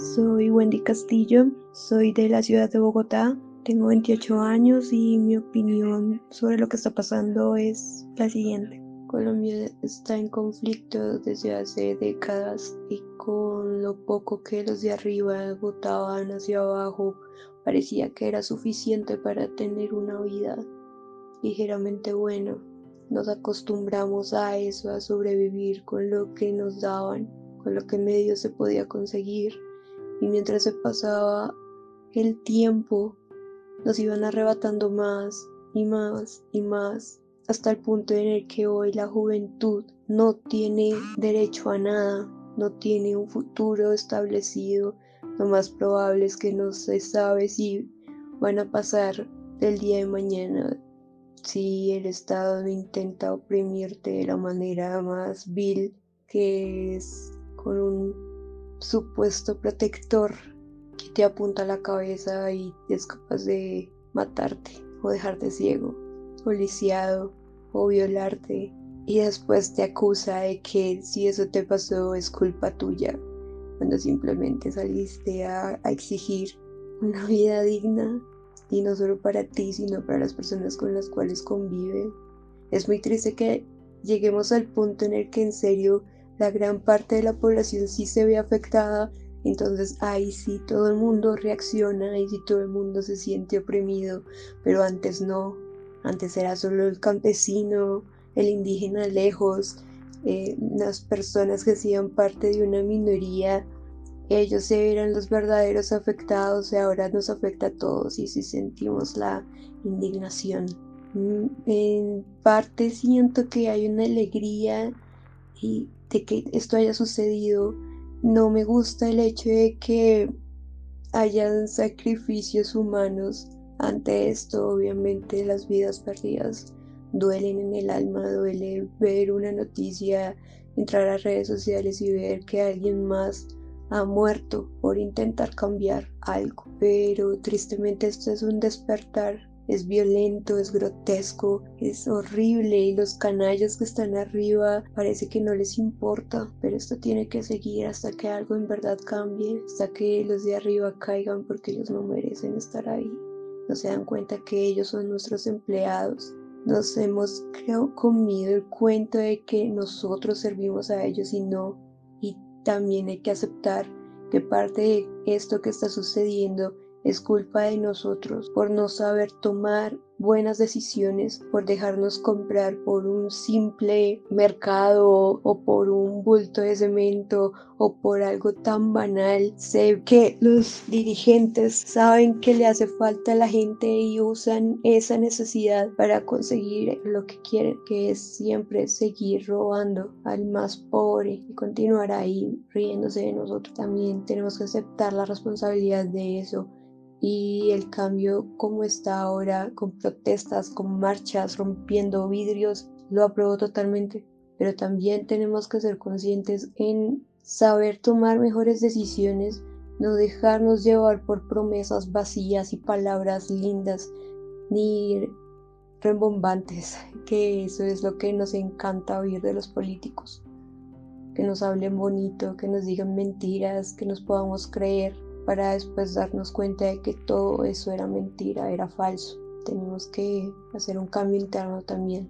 soy Wendy Castillo, soy de la ciudad de Bogotá, tengo 28 años y mi opinión sobre lo que está pasando es la siguiente. Colombia está en conflicto desde hace décadas y con lo poco que los de arriba votaban hacia abajo parecía que era suficiente para tener una vida ligeramente buena. Nos acostumbramos a eso, a sobrevivir con lo que nos daban, con lo que medio se podía conseguir y mientras se pasaba el tiempo nos iban arrebatando más y más y más hasta el punto en el que hoy la juventud no tiene derecho a nada, no tiene un futuro establecido, lo más probable es que no se sabe si van a pasar el día de mañana, si el Estado intenta oprimirte de la manera más vil que es con un supuesto protector que te apunta a la cabeza y es capaz de matarte o dejarte ciego, o lisiado o violarte y después te acusa de que si eso te pasó es culpa tuya, cuando simplemente saliste a, a exigir una vida digna y no solo para ti, sino para las personas con las cuales convive. Es muy triste que lleguemos al punto en el que en serio la gran parte de la población sí se ve afectada, entonces ahí sí todo el mundo reacciona, y sí todo el mundo se siente oprimido, pero antes no, antes era solo el campesino, el indígena lejos, eh, las personas que hacían parte de una minoría, ellos eran los verdaderos afectados y ahora nos afecta a todos y sí sentimos la indignación. Mm, en parte siento que hay una alegría y de que esto haya sucedido. No me gusta el hecho de que hayan sacrificios humanos. Ante esto, obviamente, las vidas perdidas duelen en el alma, duele ver una noticia, entrar a redes sociales y ver que alguien más ha muerto por intentar cambiar algo. Pero tristemente esto es un despertar es violento, es grotesco, es horrible y los canallas que están arriba parece que no les importa, pero esto tiene que seguir hasta que algo en verdad cambie, hasta que los de arriba caigan porque ellos no merecen estar ahí. No se dan cuenta que ellos son nuestros empleados. Nos hemos creo, comido el cuento de que nosotros servimos a ellos y no. Y también hay que aceptar que parte de esto que está sucediendo es culpa de nosotros por no saber tomar buenas decisiones, por dejarnos comprar por un simple mercado o por un bulto de cemento o por algo tan banal. Sé que los dirigentes saben que le hace falta a la gente y usan esa necesidad para conseguir lo que quieren, que es siempre seguir robando al más pobre y continuar ahí riéndose de nosotros. También tenemos que aceptar la responsabilidad de eso y el cambio como está ahora, con protestas, con marchas, rompiendo vidrios, lo apruebo totalmente. Pero también tenemos que ser conscientes en saber tomar mejores decisiones, no dejarnos llevar por promesas vacías y palabras lindas, ni rembombantes, que eso es lo que nos encanta oír de los políticos. Que nos hablen bonito, que nos digan mentiras, que nos podamos creer para después darnos cuenta de que todo eso era mentira, era falso. Tenemos que hacer un cambio interno también.